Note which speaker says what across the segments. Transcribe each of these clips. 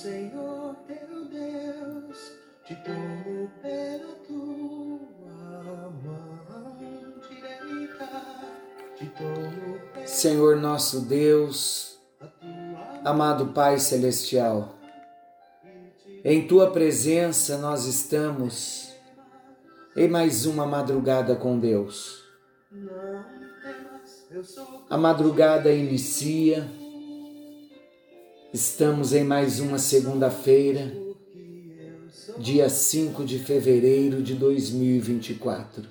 Speaker 1: Senhor teu Deus, te tomo pela tua mão direita,
Speaker 2: Senhor nosso Deus, amado Pai Celestial, em tua presença nós estamos em mais uma madrugada com Deus. A madrugada inicia, estamos em mais uma segunda-feira, dia 5 de fevereiro de 2024.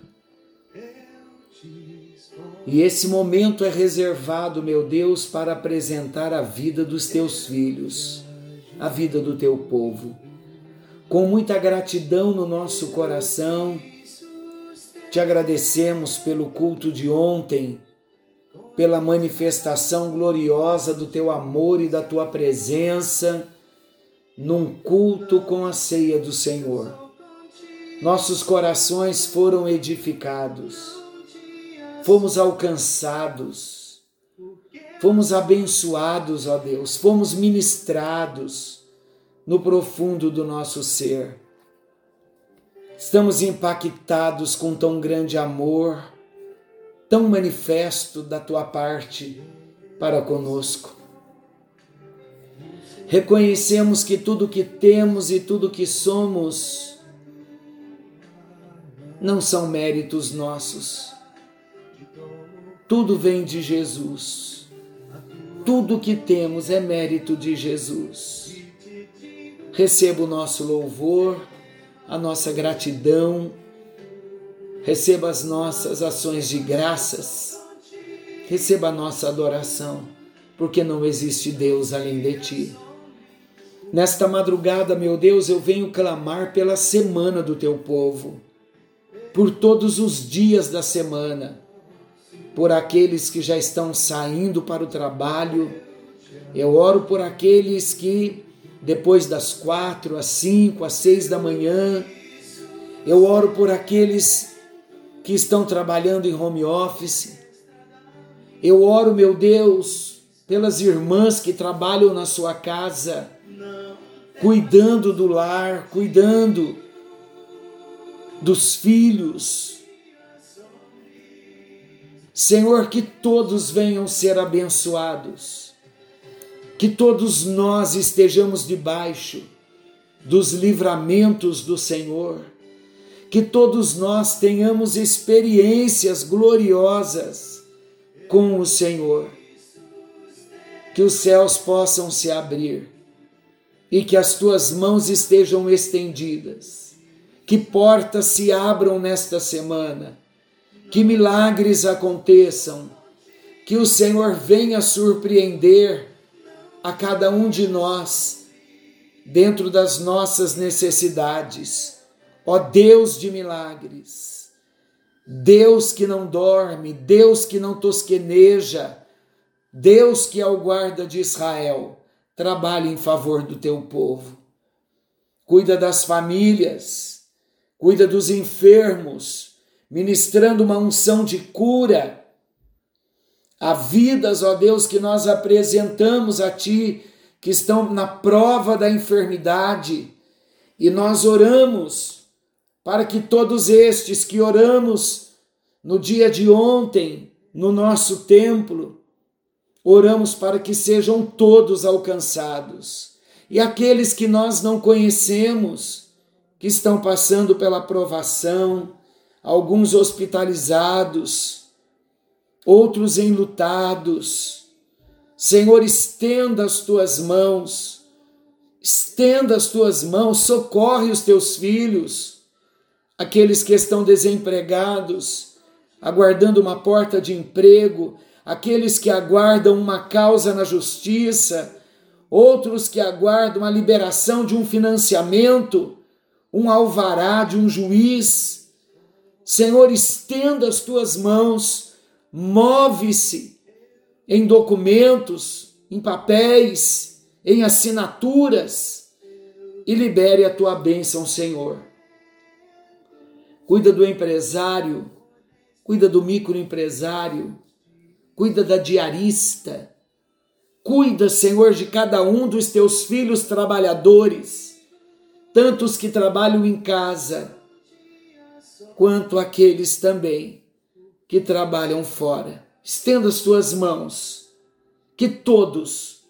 Speaker 2: E esse momento é reservado, meu Deus, para apresentar a vida dos teus filhos, a vida do teu povo. Com muita gratidão no nosso coração, te agradecemos pelo culto de ontem, pela manifestação gloriosa do teu amor e da tua presença num culto com a ceia do Senhor. Nossos corações foram edificados, fomos alcançados, fomos abençoados, ó Deus, fomos ministrados no profundo do nosso ser. Estamos impactados com tão grande amor, tão manifesto da tua parte para conosco. Reconhecemos que tudo que temos e tudo que somos não são méritos nossos. Tudo vem de Jesus. Tudo que temos é mérito de Jesus. Receba o nosso louvor, a nossa gratidão, receba as nossas ações de graças, receba a nossa adoração, porque não existe Deus além de ti. Nesta madrugada, meu Deus, eu venho clamar pela semana do teu povo, por todos os dias da semana, por aqueles que já estão saindo para o trabalho. Eu oro por aqueles que, depois das quatro, às cinco, às seis da manhã, eu oro por aqueles que estão trabalhando em home office. Eu oro, meu Deus, pelas irmãs que trabalham na sua casa cuidando do lar, cuidando dos filhos. Senhor, que todos venham ser abençoados, que todos nós estejamos debaixo dos livramentos do Senhor, que todos nós tenhamos experiências gloriosas com o Senhor, que os céus possam se abrir e que as tuas mãos estejam estendidas, que portas se abram nesta semana, que milagres aconteçam, que o Senhor venha surpreender a cada um de nós dentro das nossas necessidades. Ó Deus de milagres, Deus que não dorme, Deus que não tosqueneja, Deus que é o guarda de Israel trabalhe em favor do teu povo. Cuida das famílias, cuida dos enfermos, ministrando uma unção de cura. Há vidas, ó Deus, que nós apresentamos a Ti, que estão na prova da enfermidade, e nós oramos para que todos estes que oramos no dia de ontem, no nosso templo, oramos para que sejam todos alcançados. E aqueles que nós não conhecemos, que estão passando pela provação, alguns hospitalizados, outros enlutados. Senhor, estenda as tuas mãos, estenda as tuas mãos, socorre os teus filhos, aqueles que estão desempregados, aguardando uma porta de emprego, aqueles que aguardam uma causa na justiça, outros que aguardam a liberação de um financiamento, um alvará de um juiz. Senhor, estenda as tuas mãos, move-se em documentos, em papéis, em assinaturas e libere a tua bênção, Senhor. Cuida do empresário, cuida do microempresário, cuida da diarista, Cuida, Senhor, de cada um dos teus filhos trabalhadores, tanto os que trabalham em casa, quanto aqueles também que trabalham fora. Estenda as tuas mãos, que todos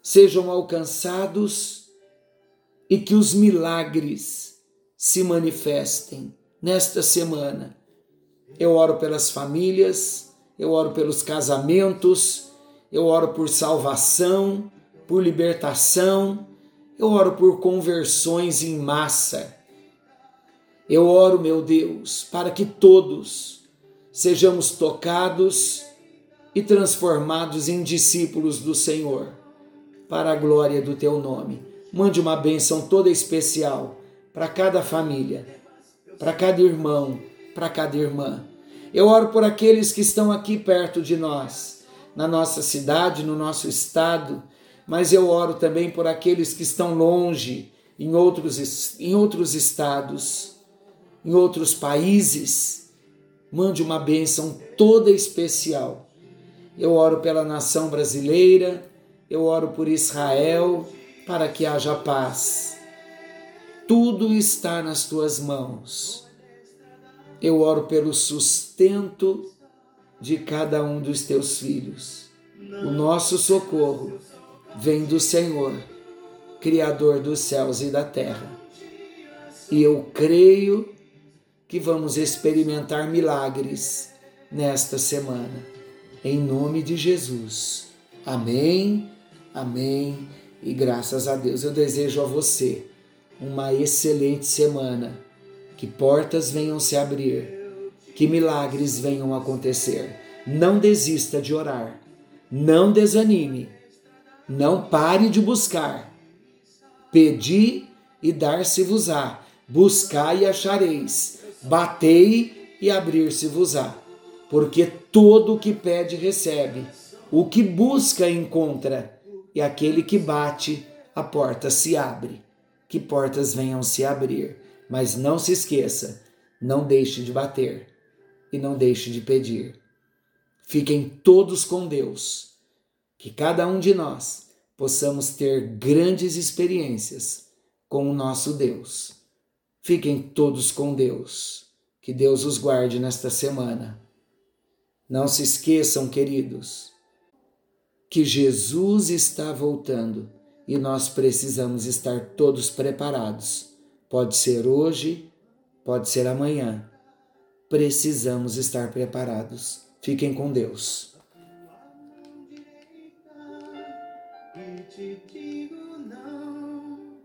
Speaker 2: sejam alcançados e que os milagres se manifestem nesta semana. Eu oro pelas famílias, eu oro pelos casamentos, eu oro por salvação, por libertação, eu oro por conversões em massa. Eu oro, meu Deus, para que todos sejamos tocados e transformados em discípulos do Senhor, para a glória do teu nome. Mande uma bênção toda especial para cada família, para cada irmão, para cada irmã. Eu oro por aqueles que estão aqui perto de nós, na nossa cidade, no nosso estado, mas eu oro também por aqueles que estão longe, em outros, em outros estados, em outros países. Mande uma bênção toda especial. Eu oro pela nação brasileira, eu oro por Israel, para que haja paz. Tudo está nas tuas mãos. Eu oro pelo sustento de cada um dos teus filhos. O nosso socorro vem do Senhor, Criador dos céus e da terra. E eu creio que vamos experimentar milagres nesta semana. Em nome de Jesus. Amém, amém e graças a Deus. Eu desejo a você uma excelente semana. Que portas venham se abrir, que milagres venham acontecer. Não desista de orar, não desanime, não pare de buscar. Pedi e dar-se-vos-á, buscai e achareis batei e abrir-se-vos-á. Porque todo o que pede recebe, o que busca encontra, e aquele que bate, a porta se abre. Que portas venham se abrir, mas não se esqueça, não deixe de bater e não deixe de pedir. Fiquem todos com Deus, que cada um de nós possamos ter grandes experiências com o nosso Deus Fiquem todos com Deus. Que Deus os guarde nesta semana. Não se esqueçam, queridos, que Jesus está voltando e nós precisamos estar todos preparados. Pode ser hoje, pode ser amanhã. Precisamos estar preparados. Fiquem com Deus. Te digo não